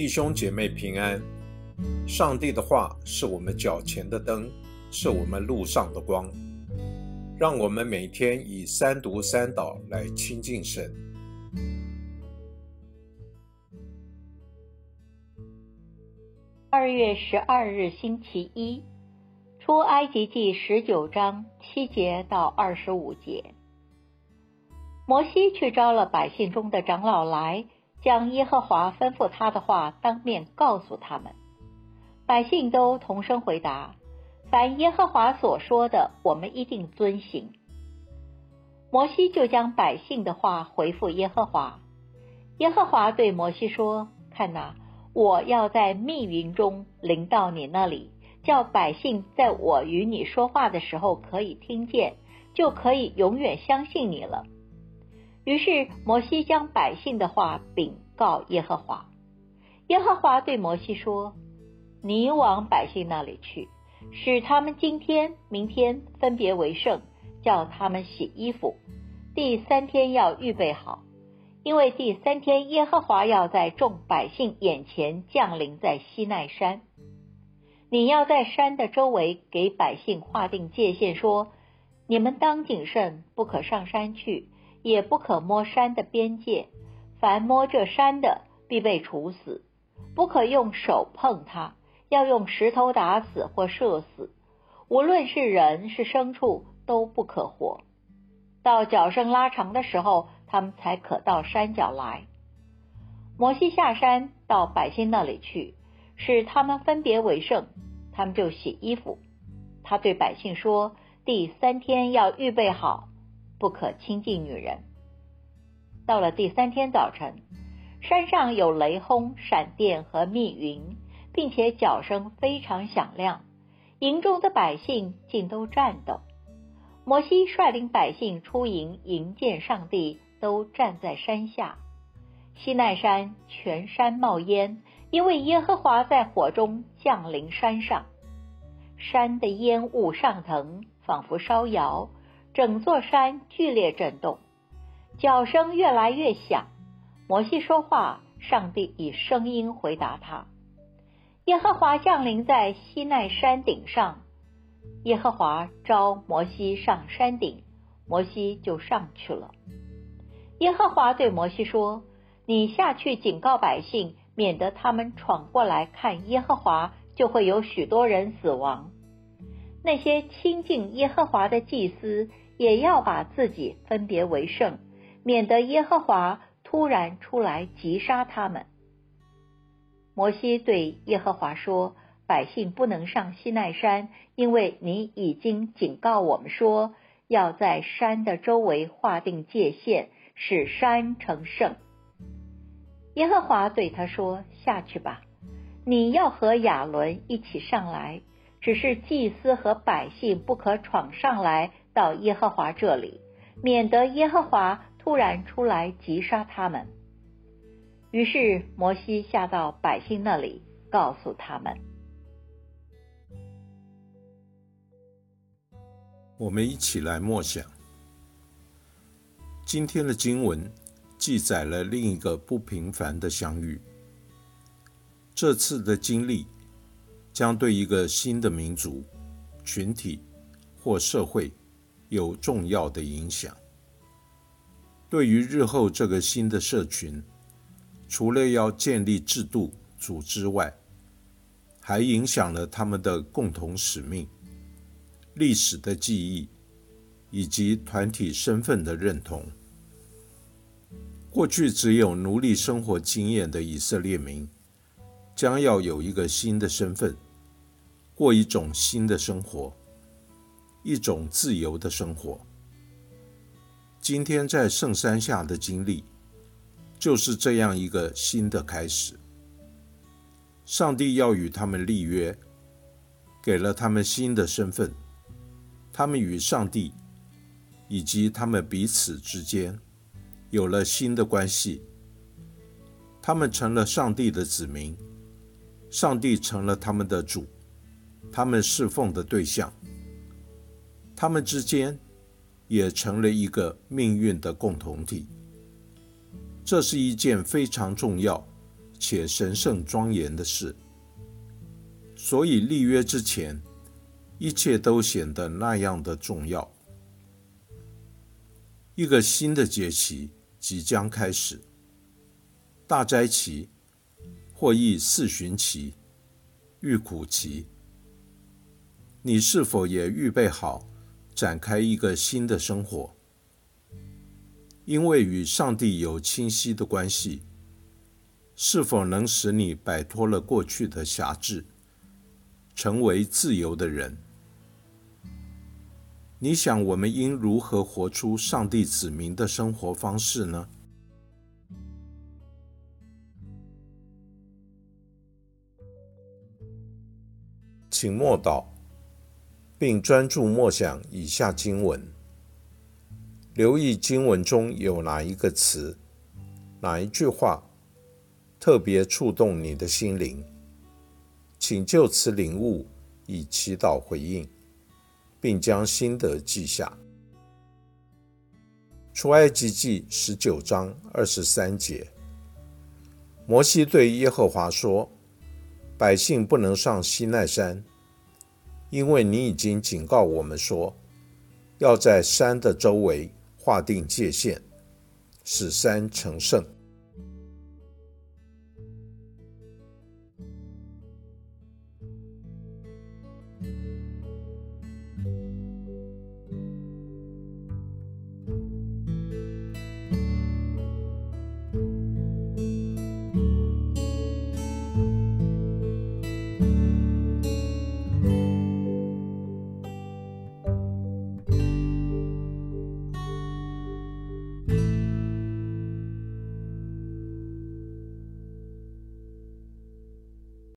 弟兄姐妹平安。上帝的话是我们脚前的灯，是我们路上的光。让我们每天以三读三祷来亲近神。二月十二日星期一，出埃及记十九章七节到二十五节。摩西去招了百姓中的长老来。将耶和华吩咐他的话当面告诉他们，百姓都同声回答：“凡耶和华所说的，我们一定遵行。”摩西就将百姓的话回复耶和华。耶和华对摩西说：“看哪，我要在密云中临到你那里，叫百姓在我与你说话的时候可以听见，就可以永远相信你了。”于是摩西将百姓的话禀告耶和华。耶和华对摩西说：“你往百姓那里去，使他们今天、明天分别为圣，叫他们洗衣服。第三天要预备好，因为第三天耶和华要在众百姓眼前降临在西奈山。你要在山的周围给百姓划定界限，说：你们当谨慎，不可上山去。”也不可摸山的边界，凡摸这山的，必被处死；不可用手碰它，要用石头打死或射死。无论是人是牲畜，都不可活。到脚声拉长的时候，他们才可到山脚来。摩西下山到百姓那里去，使他们分别为圣，他们就洗衣服。他对百姓说：第三天要预备好。不可亲近女人。到了第三天早晨，山上有雷轰、闪电和密云，并且脚声非常响亮，营中的百姓竟都颤抖。摩西率领百姓出营迎见上帝，都站在山下。西奈山全山冒烟，因为耶和华在火中降临山上，山的烟雾上腾，仿佛烧窑。整座山剧烈震动，脚声越来越响。摩西说话，上帝以声音回答他。耶和华降临在西奈山顶上，耶和华召摩西上山顶，摩西就上去了。耶和华对摩西说：“你下去警告百姓，免得他们闯过来看耶和华，就会有许多人死亡。那些亲近耶和华的祭司。”也要把自己分别为圣，免得耶和华突然出来击杀他们。摩西对耶和华说：“百姓不能上西奈山，因为你已经警告我们说，要在山的周围划定界限，使山成圣。”耶和华对他说：“下去吧，你要和亚伦一起上来，只是祭司和百姓不可闯上来。”到耶和华这里，免得耶和华突然出来击杀他们。于是摩西下到百姓那里，告诉他们：“我们一起来默想今天的经文，记载了另一个不平凡的相遇。这次的经历将对一个新的民族、群体或社会。”有重要的影响。对于日后这个新的社群，除了要建立制度组织外，还影响了他们的共同使命、历史的记忆以及团体身份的认同。过去只有奴隶生活经验的以色列民，将要有一个新的身份，过一种新的生活。一种自由的生活。今天在圣山下的经历，就是这样一个新的开始。上帝要与他们立约，给了他们新的身份。他们与上帝以及他们彼此之间有了新的关系。他们成了上帝的子民，上帝成了他们的主，他们侍奉的对象。他们之间也成了一个命运的共同体。这是一件非常重要且神圣庄严的事。所以立约之前，一切都显得那样的重要。一个新的节期即将开始，大斋期，或译四旬期、遇苦期。你是否也预备好展开一个新的生活？因为与上帝有清晰的关系，是否能使你摆脱了过去的辖制，成为自由的人？你想，我们应如何活出上帝子民的生活方式呢？请默祷，并专注默想以下经文，留意经文中有哪一个词、哪一句话特别触动你的心灵，请就此领悟，以祈祷回应。并将心得记下。出埃及记十九章二十三节，摩西对耶和华说：“百姓不能上西奈山，因为你已经警告我们说，要在山的周围划定界限，使山成圣。”